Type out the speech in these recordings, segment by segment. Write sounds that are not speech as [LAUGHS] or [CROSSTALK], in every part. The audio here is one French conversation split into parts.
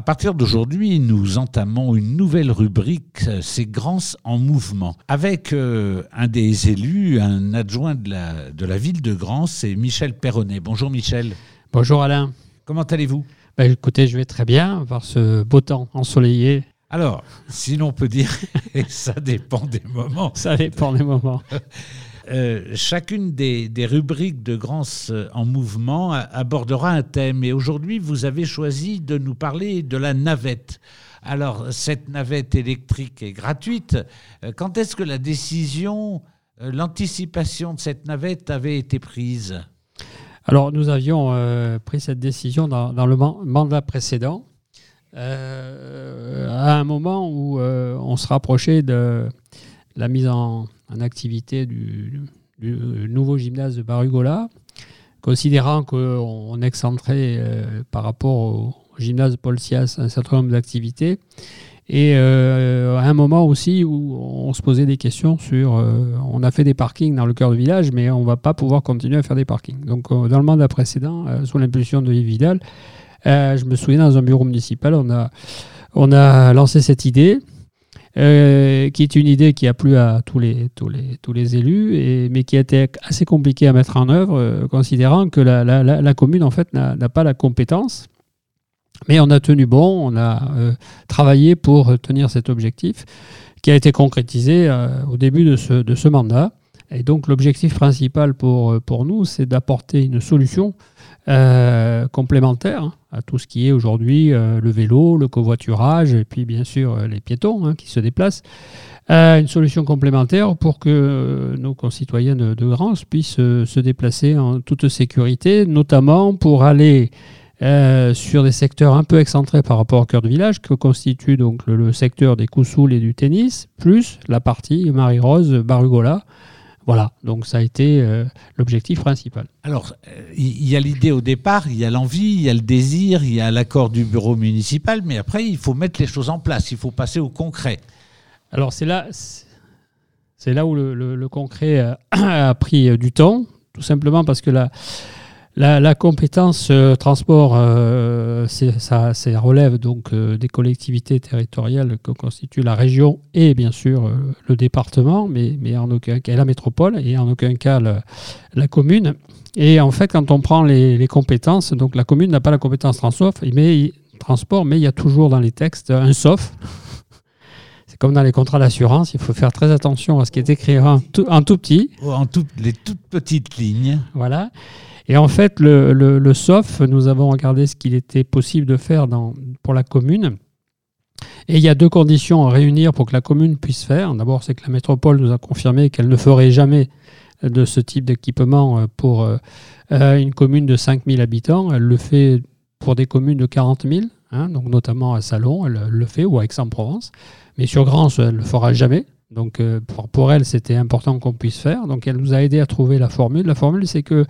À partir d'aujourd'hui, nous entamons une nouvelle rubrique, c'est Grands en mouvement, avec euh, un des élus, un adjoint de la, de la ville de Grans, c'est Michel Perronnet. Bonjour Michel. Bonjour Alain. Comment allez-vous? Ben, Écoutez, je vais très bien, par ce beau temps ensoleillé. Alors, si l'on peut dire, [LAUGHS] ça dépend des moments. Ça dépend des moments. [LAUGHS] Euh, chacune des, rubriques de Grands en mouvement abordera un thème. Et aujourd'hui, vous avez choisi de nous parler de la navette. Alors, cette navette électrique est gratuite. Euh, quand est-ce que la décision, euh, l'anticipation de cette navette avait été prise? Alors, nous avions pris cette décision dans, le mandat précédent, à un moment où on se rapprochait de la mise en, activité du, nouveau gymnase de Barugola, considérant qu'on excentrait euh, par rapport au, gymnase Paul Sias un certain nombre d'activités. Et euh, à un moment aussi où on se posait des questions sur. Euh, on a fait des parkings dans le cœur du village, mais on ne va pas pouvoir continuer à faire des parkings. Donc, dans le mandat précédent, sous l'impulsion de Yves Vidal, je me souviens dans un bureau municipal, on a, on a lancé cette idée. Euh, qui est une idée qui a plu à tous les, tous les, tous les élus, mais qui a été assez compliquée à mettre en œuvre, euh, considérant que la, la, la, commune en fait n'a pas la compétence. Mais on a tenu bon, on a euh, travaillé pour tenir cet objectif, qui a été concrétisé au début de ce, de ce mandat. Et donc l'objectif principal pour, pour nous, c'est d'apporter une solution euh, complémentaire à tout ce qui est aujourd'hui euh, le vélo, le covoiturage et puis bien sûr euh, les piétons hein, qui se déplacent. une solution complémentaire pour que nos concitoyens de, de puissent se déplacer en toute sécurité, notamment pour aller sur des secteurs un peu excentrés par rapport au cœur de village, que constitue donc le, secteur des Coussouls et du tennis, plus la partie Marie-Rose Barugola, voilà, donc ça a été euh, l'objectif principal. Alors, il y a l'idée au départ, il y a l'envie, il y a le désir, il y a l'accord du bureau municipal, mais après, il faut mettre les choses en place, il faut passer au concret. Alors, c'est là, c'est là où le, concret a, [CLEARS THROAT] a, pris euh, du temps, tout simplement parce que la, la, compétence euh, transport, euh, ça, relève donc euh, des collectivités territoriales que constitue la région et bien sûr le département, mais, mais en aucun cas la métropole et en aucun cas la commune. Et en fait, quand on prend les, compétences, donc la commune n'a pas la compétence transport, mais, transport, mais il y a toujours dans les textes un sauf. C'est comme dans les contrats d'assurance, il faut faire très attention à ce qui est écrit en tout, en tout petit. En tout, les toutes petites lignes. Voilà. Et en fait, le, SOF, nous avons regardé ce qu'il était possible de faire pour la commune. Et il y a deux conditions à réunir pour que la commune puisse faire. D'abord, c'est que la métropole nous a confirmé qu'elle ne ferait jamais de ce type d'équipement euh, pour euh, euh, une commune de 5000 habitants. Elle le fait pour des communes de 40 000, hein, donc notamment à Salon, elle le fait, ou à Aix-en-Provence. Mais sur Grance, elle ne le fera jamais. Donc pour, elle, c'était important qu'on puisse faire. Donc elle nous a aidé à trouver la formule. La formule, c'est qu'il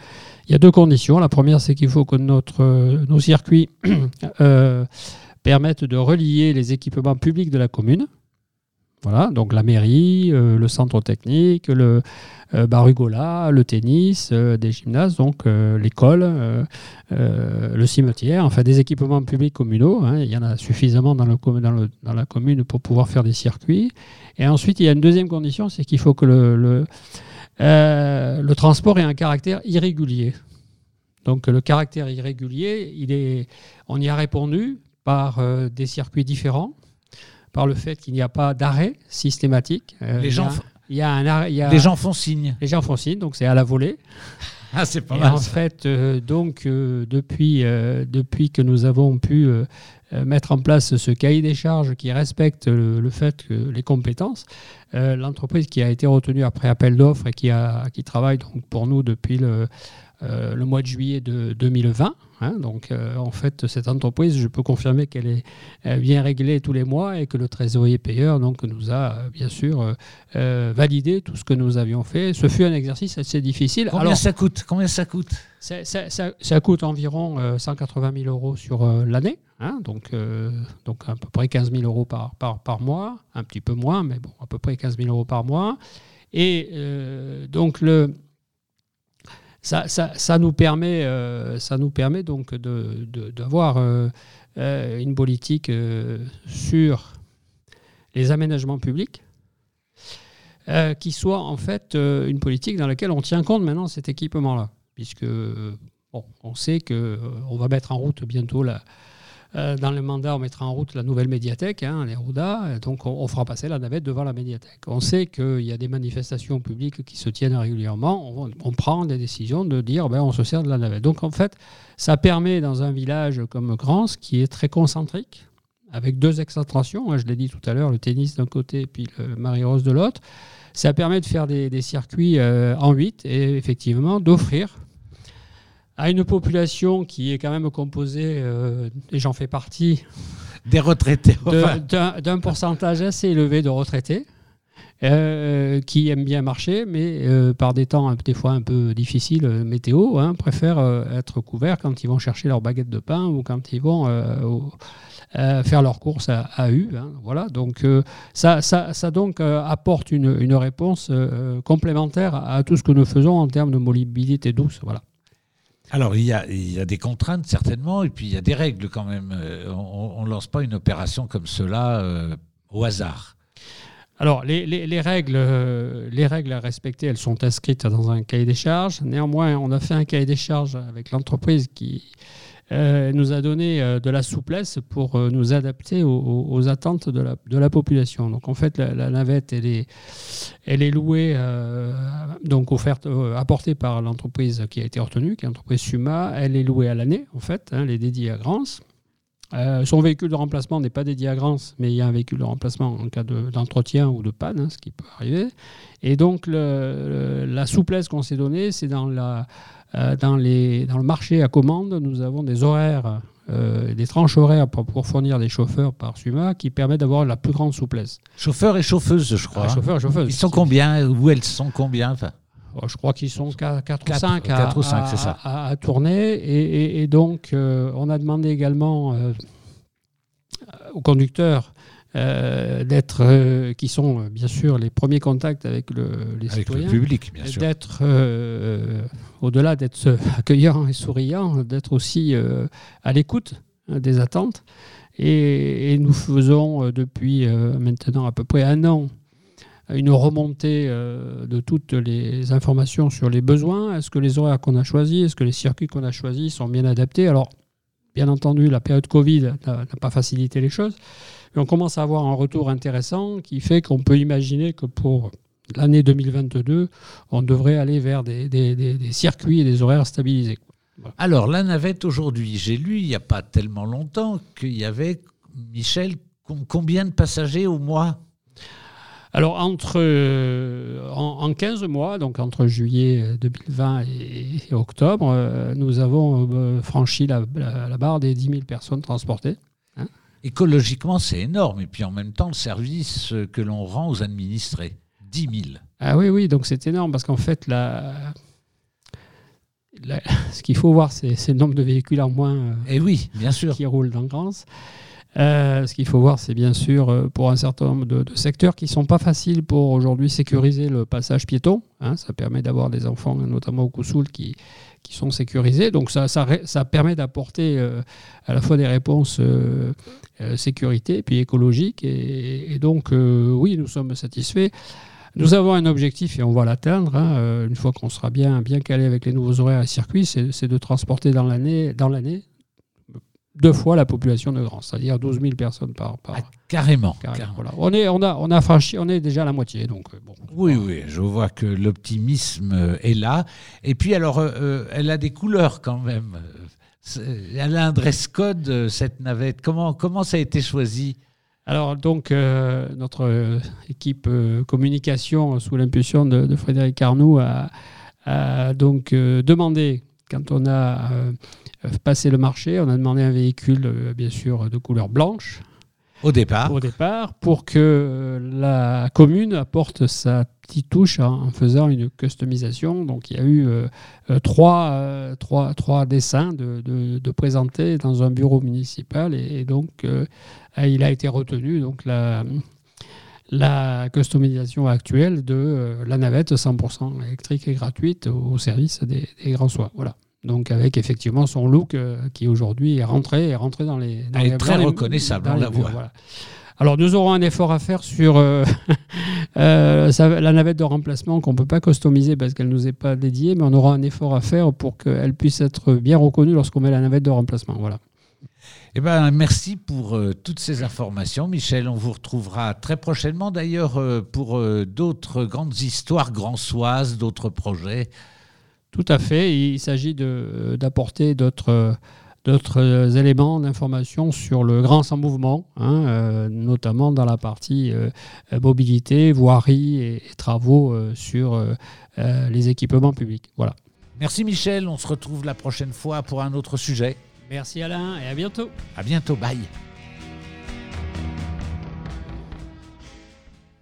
y a deux conditions. La première, c'est qu'il faut que notre, nos circuits [COUGHS] euh, permettent de relier les équipements publics de la commune. Voilà, donc la mairie, euh, le centre technique, le euh, barugola, le tennis, des gymnases, donc l'école, le cimetière, enfin des équipements publics communaux. Hein. il y en a suffisamment dans, la commune pour pouvoir faire des circuits. Et ensuite, il y a une deuxième condition, c'est qu'il faut que le, le, euh, transport ait un caractère irrégulier. Donc le caractère irrégulier, il est, on y a répondu par euh, des circuits différents, par le fait qu'il n'y a pas d'arrêt systématique. Euh, les, gens il y a un les gens font signe. Les gens font signe, donc c'est à la volée. [LAUGHS] Ah, c'est pas mal. En fait, donc, depuis, depuis que nous avons pu euh, mettre en place ce cahier des charges qui respecte le, fait que les compétences. Euh, l'entreprise qui a été retenue après appel d'offres et qui, a, qui travaille donc pour nous depuis le, euh, le mois de juillet de 2020. Hein. donc, en fait, cette entreprise, je peux confirmer qu'elle est bien réglée tous les mois et que le trésorier payeur donc, nous a bien sûr validé tout ce que nous avions fait. Ce fut un exercice assez difficile. Combien Alors, ça coûte? Combien ça coûte? ça, ça, ça, coûte environ 180 000 euros sur l'année. Hein, donc, euh, donc à peu près 15 000 euros par, par, par, mois, un petit peu moins, mais bon, à peu près 15 000 euros par mois. Et euh, donc le, ça, ça, ça, nous permet, euh, ça nous permet donc d'avoir une politique sur les aménagements publics, qui soit en fait une politique dans laquelle on tient compte maintenant de cet équipement-là, puisque bon, on sait qu'on va mettre en route bientôt la, dans le mandat, on mettra en route la nouvelle médiathèque, hein, les RODA, donc on, fera passer la navette devant la médiathèque. On sait qu'il y a des manifestations publiques qui se tiennent régulièrement, on, prend des décisions de dire ben, on se sert de la navette. Donc en fait, ça permet dans un village comme Grans, qui est très concentrique, avec deux excentrations, hein, je l'ai dit tout à l'heure, le tennis d'un côté et puis le Marie-Rose de l'autre, ça permet de faire des, circuits euh, en 8 et effectivement d'offrir à une population qui est quand même composée, euh, et j'en fais partie, des retraités, d'un pourcentage assez élevé de retraités. Euh, qui aiment bien marcher, mais euh, par des temps des fois un peu difficiles, météo, hein, préfèrent être couverts quand ils vont chercher leur baguette de pain ou quand ils vont faire leurs courses à, U. Hein, voilà, donc ça, ça, ça, donc apporte une, une réponse complémentaire à tout ce que nous faisons en termes de mobilité douce. Voilà. Alors, il y, a, des contraintes, certainement, et puis il y a des règles quand même. Euh, on ne lance pas une opération comme cela euh, au hasard. Alors, les, règles, euh, les règles à respecter, elles sont inscrites dans un cahier des charges. Néanmoins, on a fait un cahier des charges avec l'entreprise qui, nous a donné euh, de la souplesse pour euh, nous adapter aux, attentes de la, population. Donc en fait, la, navette, elle est, elle est louée, donc offerte, apportée par l'entreprise qui a été retenue, qui est l'entreprise Suma. Elle est louée à l'année, en fait, hein, elle est dédiée à Grance. Son véhicule de remplacement n'est pas dédié à Grance, mais il y a un véhicule de remplacement en cas d'entretien ou de panne, hein, ce qui peut arriver. Et donc, la souplesse qu'on s'est donnée, c'est dans la euh, dans, les, dans le marché à commande, nous avons des horaires, euh, des tranches horaires pour, pour, fournir des chauffeurs par SUMA qui permettent d'avoir la plus grande souplesse. Chauffeurs et chauffeuses, je crois. Ah, chauffeurs et chauffeuses. Ils sont combien Ou elles sont combien enfin? Je crois qu'ils sont 4, ou 5, à, ou 5 ça. À, tourner. Et, et, donc, euh, on a demandé également aux conducteurs euh, d'être, euh, qui sont euh, bien sûr les premiers contacts avec le, les citoyens, le public, bien sûr. D'être, au-delà d'être [LAUGHS] accueillant et souriant, d'être aussi à l'écoute hein, des attentes. Et, nous faisons depuis maintenant à peu près un an une remontée de toutes les informations sur les besoins. Est-ce que les horaires qu'on a choisis, est-ce que les circuits qu'on a choisis sont bien adaptés? Alors, bien entendu, la période Covid n'a pas facilité les choses on commence à avoir un retour intéressant qui fait qu'on peut imaginer que pour l'année 2022, on devrait aller vers des, circuits et des horaires stabilisés. Alors, la navette aujourd'hui, j'ai lu il n'y a pas tellement longtemps qu'il y avait, Michel, combien de passagers au mois? Alors, entre, euh, en, 15 mois, donc entre juillet 2020 et, octobre, euh, nous avons euh, franchi la, barre des 10 000 personnes transportées écologiquement, c'est énorme. Et puis en même temps, le service que l'on rend aux administrés, 10 000. Ah oui, oui, donc c'est énorme parce qu'en fait, [LAUGHS] ce qu'il faut voir, c'est le nombre de véhicules en moins Et eh oui, bien sûr. qui roulent dans Grance. Euh, ce qu'il faut voir, c'est bien sûr euh, pour un certain nombre de, secteurs qui ne sont pas faciles pour aujourd'hui sécuriser le passage piéton. Hein. ça permet d'avoir des enfants, notamment au Koussoul, qui, qui sont sécurisés. Donc ça, ça, ça permet d'apporter euh, à la fois des réponses sécurité et puis écologiques. Et, donc oui, nous sommes satisfaits. Nous avons un objectif et on va l'atteindre. Hein, une fois qu'on sera bien, bien calé avec les nouveaux horaires et circuits, c'est de transporter dans l'année deux fois la population de Grand, c'est-à-dire 12 000 personnes par, par ah, carrément. On, est, on, a, on a franchi, on est déjà à la moitié. Donc, euh, bon, oui, oui, je vois que l'optimisme euh, est là. Et puis alors, euh, elle a des couleurs quand même. Elle a un dress code, cette navette. Comment, comment ça a été choisi? Alors donc notre équipe communication sous l'impulsion de, Frédéric Arnoux a, a donc demandé quand on a euh, passer le marché, on a demandé un véhicule, euh, bien sûr, de couleur blanche. Au départ. Au départ, pour que euh, la commune apporte sa petite touche en faisant une customisation. Donc il y a eu trois, trois, trois, dessins de, de, présenter dans un bureau municipal et, donc il a été retenu donc la, la customisation actuelle de la navette 100% électrique et gratuite au service des, des grands soins. Voilà. Donc avec effectivement son look qui aujourd'hui est rentré, est rentré dans les. Dans Elle les- est très reconnaissable, on la murs, voit. voilà. Alors nous aurons un effort à faire sur euh, [LAUGHS] euh, ça- la navette de remplacement qu'on ne peut pas customiser parce qu'elle ne nous est pas dédiée, mais on aura un effort à faire pour qu'elle puisse être bien reconnue lorsqu'on met la navette de remplacement. Voilà. Eh ben, merci pour euh, toutes ces informations, Michel. On vous retrouvera très prochainement, d'ailleurs, euh, pour euh, d'autres grandes histoires grandsoises, d'autres projets. Tout à fait. Il s'agit d'apporter d'autres d'autres éléments d'information sur le grand sans mouvement, hein, euh, notamment dans la partie euh, mobilité, voirie et, et travaux euh, sur les équipements publics. Voilà. Merci, Michel. On se retrouve la prochaine fois pour un autre sujet. Merci Alain et à bientôt. À bientôt. Bye.